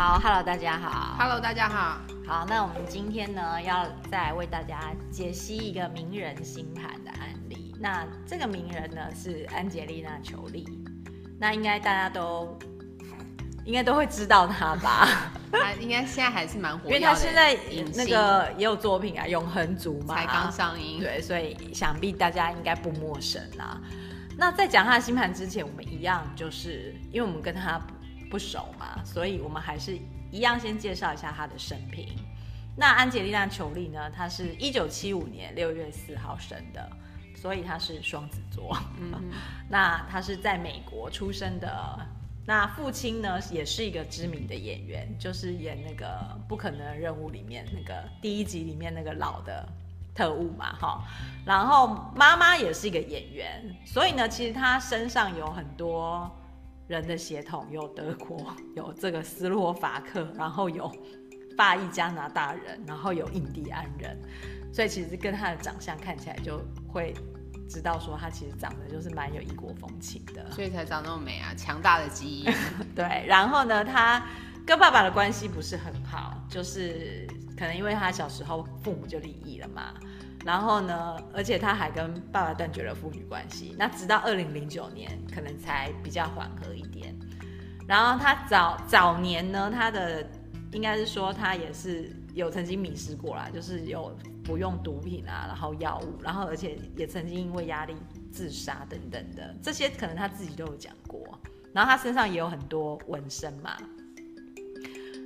好，Hello，大家好，Hello，大家好，好，那我们今天呢，要再为大家解析一个名人星盘的案例。那这个名人呢是安吉丽娜·裘莉，那应该大家都应该都会知道她吧？他应该现在还是蛮火的，因为她现在那个也有作品啊，《永恒族》嘛，才刚上映，对，所以想必大家应该不陌生啦。那在讲她的星盘之前，我们一样就是因为我们跟他不熟嘛，所以我们还是一样先介绍一下他的生平。那安杰丽娜·裘丽呢，她是一九七五年六月四号生的，所以她是双子座。嗯，那她是在美国出生的。那父亲呢，也是一个知名的演员，就是演那个《不可能的任务》里面那个第一集里面那个老的特务嘛，哈。然后妈妈也是一个演员，所以呢，其实她身上有很多。人的血统有德国，有这个斯洛伐克，然后有法裔加拿大人，然后有印第安人，所以其实跟他的长相看起来就会知道说他其实长得就是蛮有异国风情的，所以才长那么美啊，强大的基因。对，然后呢，他跟爸爸的关系不是很好，就是可能因为他小时候父母就离异了嘛。然后呢，而且他还跟爸爸断绝了父女关系。那直到二零零九年，可能才比较缓和一点。然后他早早年呢，他的应该是说他也是有曾经迷失过啦，就是有服用毒品啊，然后药物，然后而且也曾经因为压力自杀等等的，这些可能他自己都有讲过。然后他身上也有很多纹身嘛。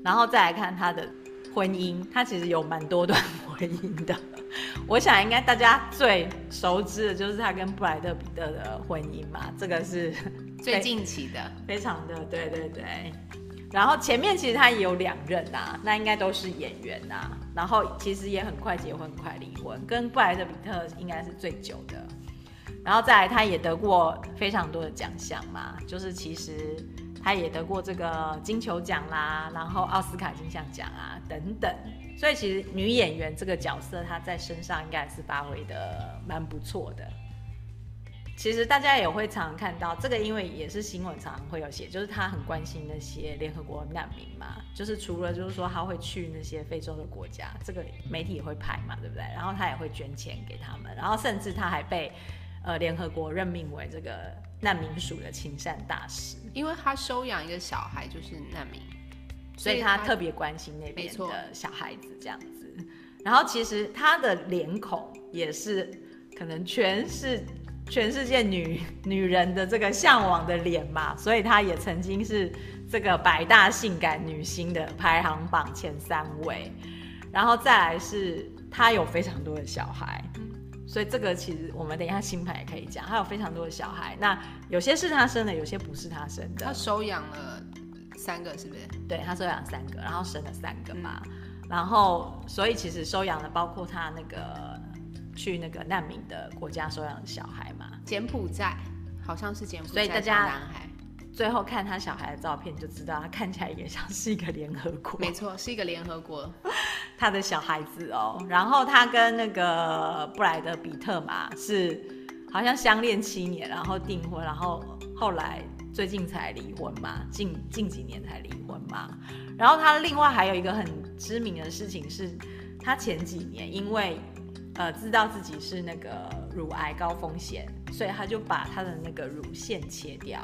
然后再来看他的婚姻，他其实有蛮多段婚姻的。我想应该大家最熟知的就是他跟布莱德彼特的婚姻嘛，这个是 最近期的，非常的对对对。然后前面其实他也有两任啊，那应该都是演员啊。然后其实也很快结婚，很快离婚，跟布莱德彼特应该是最久的。然后再来，他也得过非常多的奖项嘛，就是其实他也得过这个金球奖啦，然后奥斯卡金像奖啊等等。所以其实女演员这个角色，她在身上应该是发挥的蛮不错的。其实大家也会常常看到这个，因为也是新闻常常会有写，就是她很关心那些联合国难民嘛，就是除了就是说她会去那些非洲的国家，这个媒体也会拍嘛，对不对？然后她也会捐钱给他们，然后甚至她还被呃联合国任命为这个难民署的亲善大使，因为他收养一个小孩就是难民。所以他特别关心那边的小孩子这样子，然后其实他的脸孔也是可能全是全世界女女人的这个向往的脸嘛，所以他也曾经是这个百大性感女星的排行榜前三位，然后再来是他有非常多的小孩，所以这个其实我们等一下新牌也可以讲，他有非常多的小孩，那有些是他生的，有些不是他生的，他收养了。三个是不是？对，他收养三个，然后生了三个嘛，嗯、然后所以其实收养了包括他那个去那个难民的国家收养的小孩嘛，柬埔寨好像是柬埔寨，所以大家最后看他小孩的照片就知道，他看起来也像是一个联合国，没错，是一个联合国他的小孩子哦，然后他跟那个布莱德彼特嘛是好像相恋七年，然后订婚，然后后来。最近才离婚嘛，近近几年才离婚嘛。然后他另外还有一个很知名的事情是，他前几年因为呃知道自己是那个乳癌高风险，所以他就把他的那个乳腺切掉，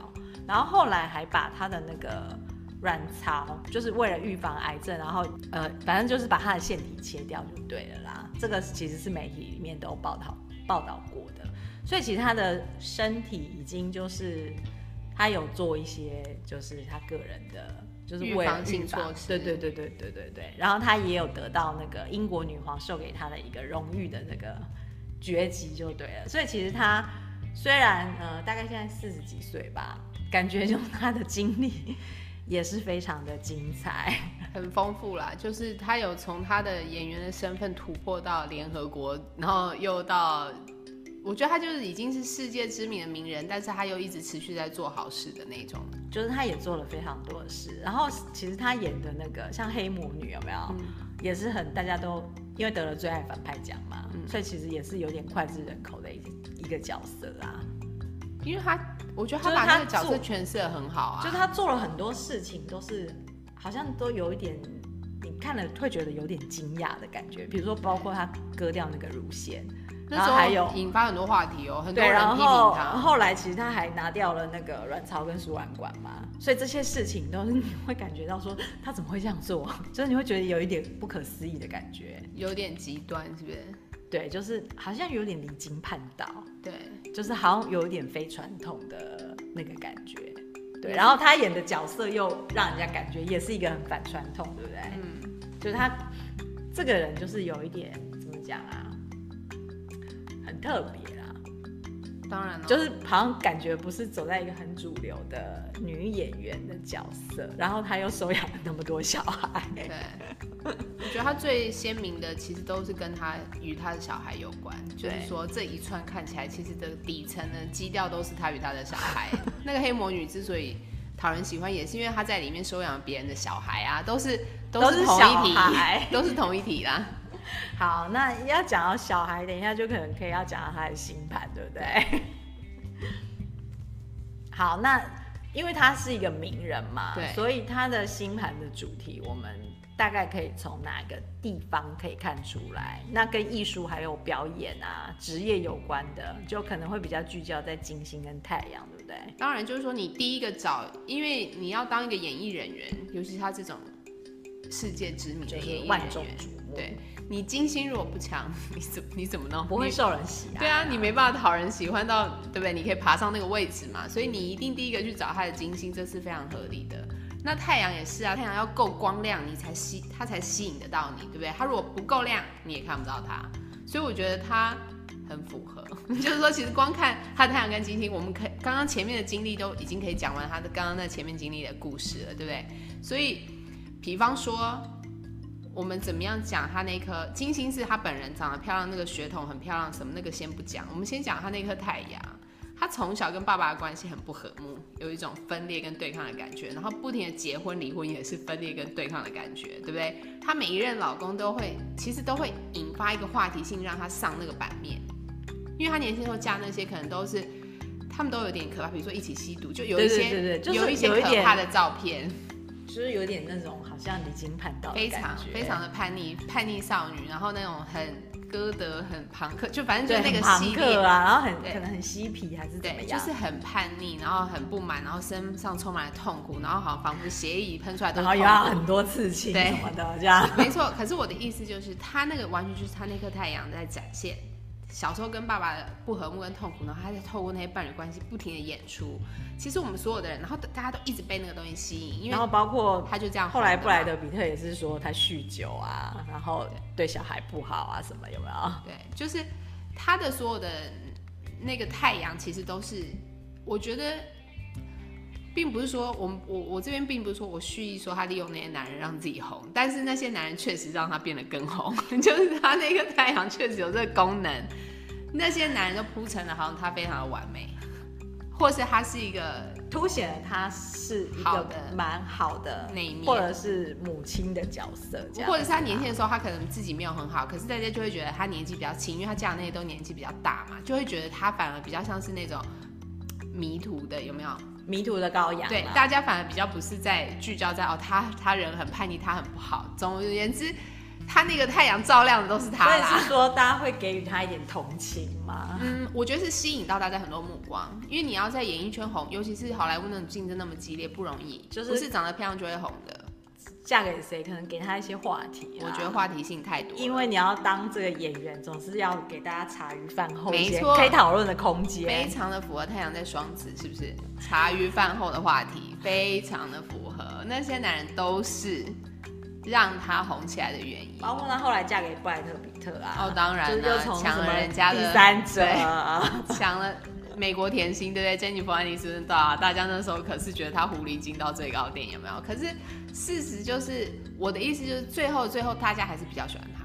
然后后来还把他的那个卵巢，就是为了预防癌症，然后呃反正就是把它的腺体切掉就对了啦。这个其实是媒体里面都有报道报道过的，所以其实他的身体已经就是。他有做一些，就是他个人的，就是为了预防性措施。对对对对对对对。然后她也有得到那个英国女皇授给她的一个荣誉的那个爵级，就对了。所以其实她虽然呃大概现在四十几岁吧，感觉就她的经历也是非常的精彩，很丰富啦。就是他有从他的演员的身份突破到联合国，然后又到。我觉得他就是已经是世界知名的名人，但是他又一直持续在做好事的那种，就是他也做了非常多的事。然后其实他演的那个像黑魔女有没有，嗯、也是很大家都因为得了最爱反派奖嘛，嗯、所以其实也是有点脍炙人口的一一个角色啊。因为他我觉得他把他的角色诠释的很好啊，就是他做了很多事情都是好像都有一点，你看了会觉得有点惊讶的感觉。比如说，包括他割掉那个乳腺，然后还有引发很多话题哦，很多人批评他。后来其实他还拿掉了那个卵巢跟输卵管嘛，所以这些事情都是你会感觉到说他怎么会这样做，就是你会觉得有一点不可思议的感觉，有点极端，是不是？对，就是好像有点离经叛道，对，就是好像有一点非传统的那个感觉。对，然后他演的角色又让人家感觉也是一个很反传统，对不对？嗯，就是他这个人就是有一点怎么讲啊，很特别啦。当然了，就是好像感觉不是走在一个很主流的女演员的角色，然后她又收养了那么多小孩。对，我觉得她最鲜明的其实都是跟她与她的小孩有关，就是说这一串看起来其实的底层的基调都是她与她的小孩。那个黑魔女之所以讨人喜欢，也是因为她在里面收养别人的小孩啊，都是都是同一体，都是同一体啦。好，那要讲到小孩，等一下就可能可以要讲到他的星盘，对不对？好，那因为他是一个名人嘛，对，所以他的星盘的主题，我们大概可以从哪个地方可以看出来？那跟艺术还有表演啊、职业有关的，就可能会比较聚焦在金星跟太阳，对不对？当然，就是说你第一个找，因为你要当一个演艺人员，尤其是他这种世界知名的演艺人员，万众瞩目，对。你金星如果不强，你怎你怎么弄？不会受人喜爱。对啊，你没办法讨人喜欢到，对不对？你可以爬上那个位置嘛，所以你一定第一个去找他的金星，这是非常合理的。那太阳也是啊，太阳要够光亮，你才吸，它才吸引得到你，对不对？它如果不够亮，你也看不到它。所以我觉得它很符合，就是说，其实光看它的太阳跟金星，我们可以刚刚前面的经历都已经可以讲完他的刚刚那前面经历的故事了，对不对？所以，比方说。我们怎么样讲他那颗金星是他本人长得漂亮，那个血统很漂亮，什么那个先不讲，我们先讲他那颗太阳。他从小跟爸爸的关系很不和睦，有一种分裂跟对抗的感觉，然后不停的结婚离婚也是分裂跟对抗的感觉，对不对？他每一任老公都会，其实都会引发一个话题性，让他上那个版面，因为他年轻时候嫁那些可能都是，他们都有点可怕，比如说一起吸毒，就有一些对对，就是、有一些可怕的照片。就是有点那种好像离经叛道，非常非常的叛逆叛逆少女，然后那种很歌德很庞克，就反正就是那个系列啊，然后很可能很嬉皮还是怎么样，就是很叛逆，然后很不满，然后身上充满了痛苦，然后好像仿佛血液喷出来都是，然后有很多刺青什么的这样。没错，可是我的意思就是，他那个完全就是他那颗太阳在展现。小时候跟爸爸的不和睦跟痛苦，然后他在透过那些伴侣关系不停的演出。其实我们所有的人，然后大家都一直被那个东西吸引，因为然后包括他就这样。后来布莱德比特也是说他酗酒啊，然后对小孩不好啊什么有没有？对，就是他的所有的那个太阳，其实都是我觉得。并不是说我们我我这边并不是说我蓄意说他利用那些男人让自己红，但是那些男人确实让他变得更红，就是他那个太阳确实有这个功能。那些男人都铺成了好像他非常的完美，或是他是一个凸显了他是一个蛮好的那一面，或者是母亲的角色，或者是他年轻的时候他可能自己没有很好，可是大家就会觉得他年纪比较轻，因为他嫁的那些都年纪比较大嘛，就会觉得他反而比较像是那种迷途的，有没有？迷途的羔羊，对，大家反而比较不是在聚焦在哦，他他人很叛逆，他很不好。总而言之，他那个太阳照亮的都是他啦。所以是说，大家会给予他一点同情吗？嗯，我觉得是吸引到大家很多目光，因为你要在演艺圈红，尤其是好莱坞那种竞争那么激烈，不容易，就是不是长得漂亮就会红的。嫁给谁，可能给他一些话题。我觉得话题性太多，因为你要当这个演员，总是要给大家茶余饭后一些可以讨论的空间。非常的符合太阳在双子，是不是？茶余饭后的话题非常的符合，那些男人都是让他红起来的原因。包括他后来嫁给布莱特比特啊，哦，当然了，抢了人家的第三者，抢了。美国甜心，对不对？珍妮弗·安妮斯顿，大大家那时候可是觉得她狐狸精到最高点，有没有？可是事实就是，我的意思就是，最后最后大家还是比较喜欢她。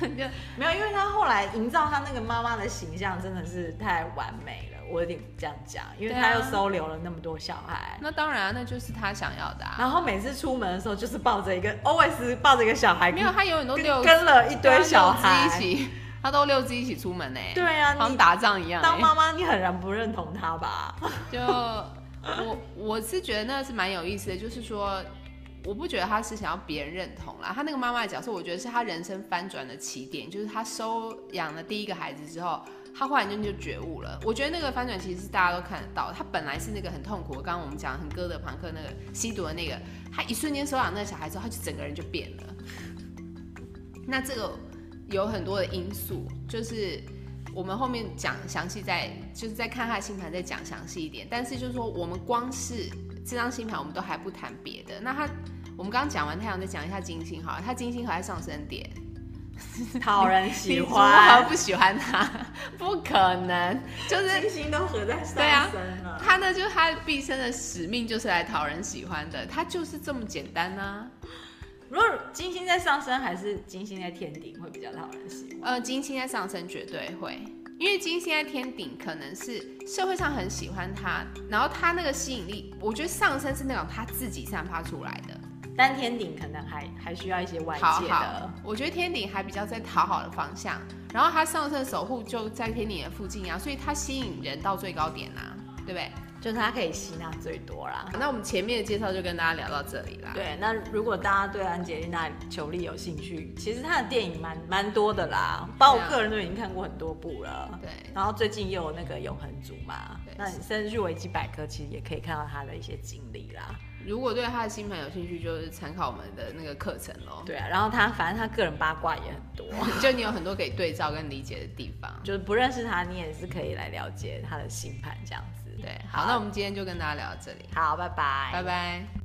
就 没有，因为她后来营造她那个妈妈的形象真的是太完美了，我有点这样讲，因为她又收留了那么多小孩。那当然，那就是她想要的啊。然后每次出门的时候，就是抱着一个，always 抱着一个小孩，没有，她永远都跟跟了一堆小孩一起。他都六只一起出门呢，对啊，好像打仗一样。当妈妈，你很然不认同他吧？就我我是觉得那是蛮有意思的，就是说，我不觉得他是想要别人认同啦。他那个妈妈的角色，我觉得是他人生翻转的起点，就是他收养了第一个孩子之后，他忽然间就觉悟了。我觉得那个翻转其实是大家都看得到。他本来是那个很痛苦，刚刚我们讲很哥德朋克那个吸毒的那个，他一瞬间收养那个小孩之后，他就整个人就变了。那这个有很多的因素，就是。我们后面讲详细再，就是再看他的星盘再讲详细一点。但是就是说，我们光是这张星盘，我们都还不谈别的。那他，我们刚刚讲完太阳，再讲一下金星好了。他金星还在上升点，讨人喜欢，我不喜欢他，不可能，就是金星都合在上升了。啊、他呢，就是他毕生的使命就是来讨人喜欢的，他就是这么简单呢、啊。如果金星在上升，还是金星在天顶会比较讨人喜欢？呃，金星在上升绝对会，因为金星在天顶可能是社会上很喜欢他，然后他那个吸引力，我觉得上升是那种他自己散发出来的，但天顶可能还还需要一些外界的。好好，我觉得天顶还比较在讨好的方向，然后他上升守护就在天顶的附近啊，所以他吸引人到最高点啊，对不对？就是它可以吸纳最多啦。那我们前面的介绍就跟大家聊到这里啦。对，那如果大家对安吉丽娜·裘丽有兴趣，其实她的电影蛮蛮多的啦，包括我个人都已经看过很多部了。对。然后最近又有那个永恒族嘛，对那你甚至去维基百科，其实也可以看到她的一些经历啦。如果对她的星盘有兴趣，就是参考我们的那个课程喽。对啊，然后她反正她个人八卦也很多，就你有很多可以对照跟理解的地方。就是不认识她，你也是可以来了解她的星盘这样子。对，好，好，那我们今天就跟大家聊到这里。好，拜拜，拜拜。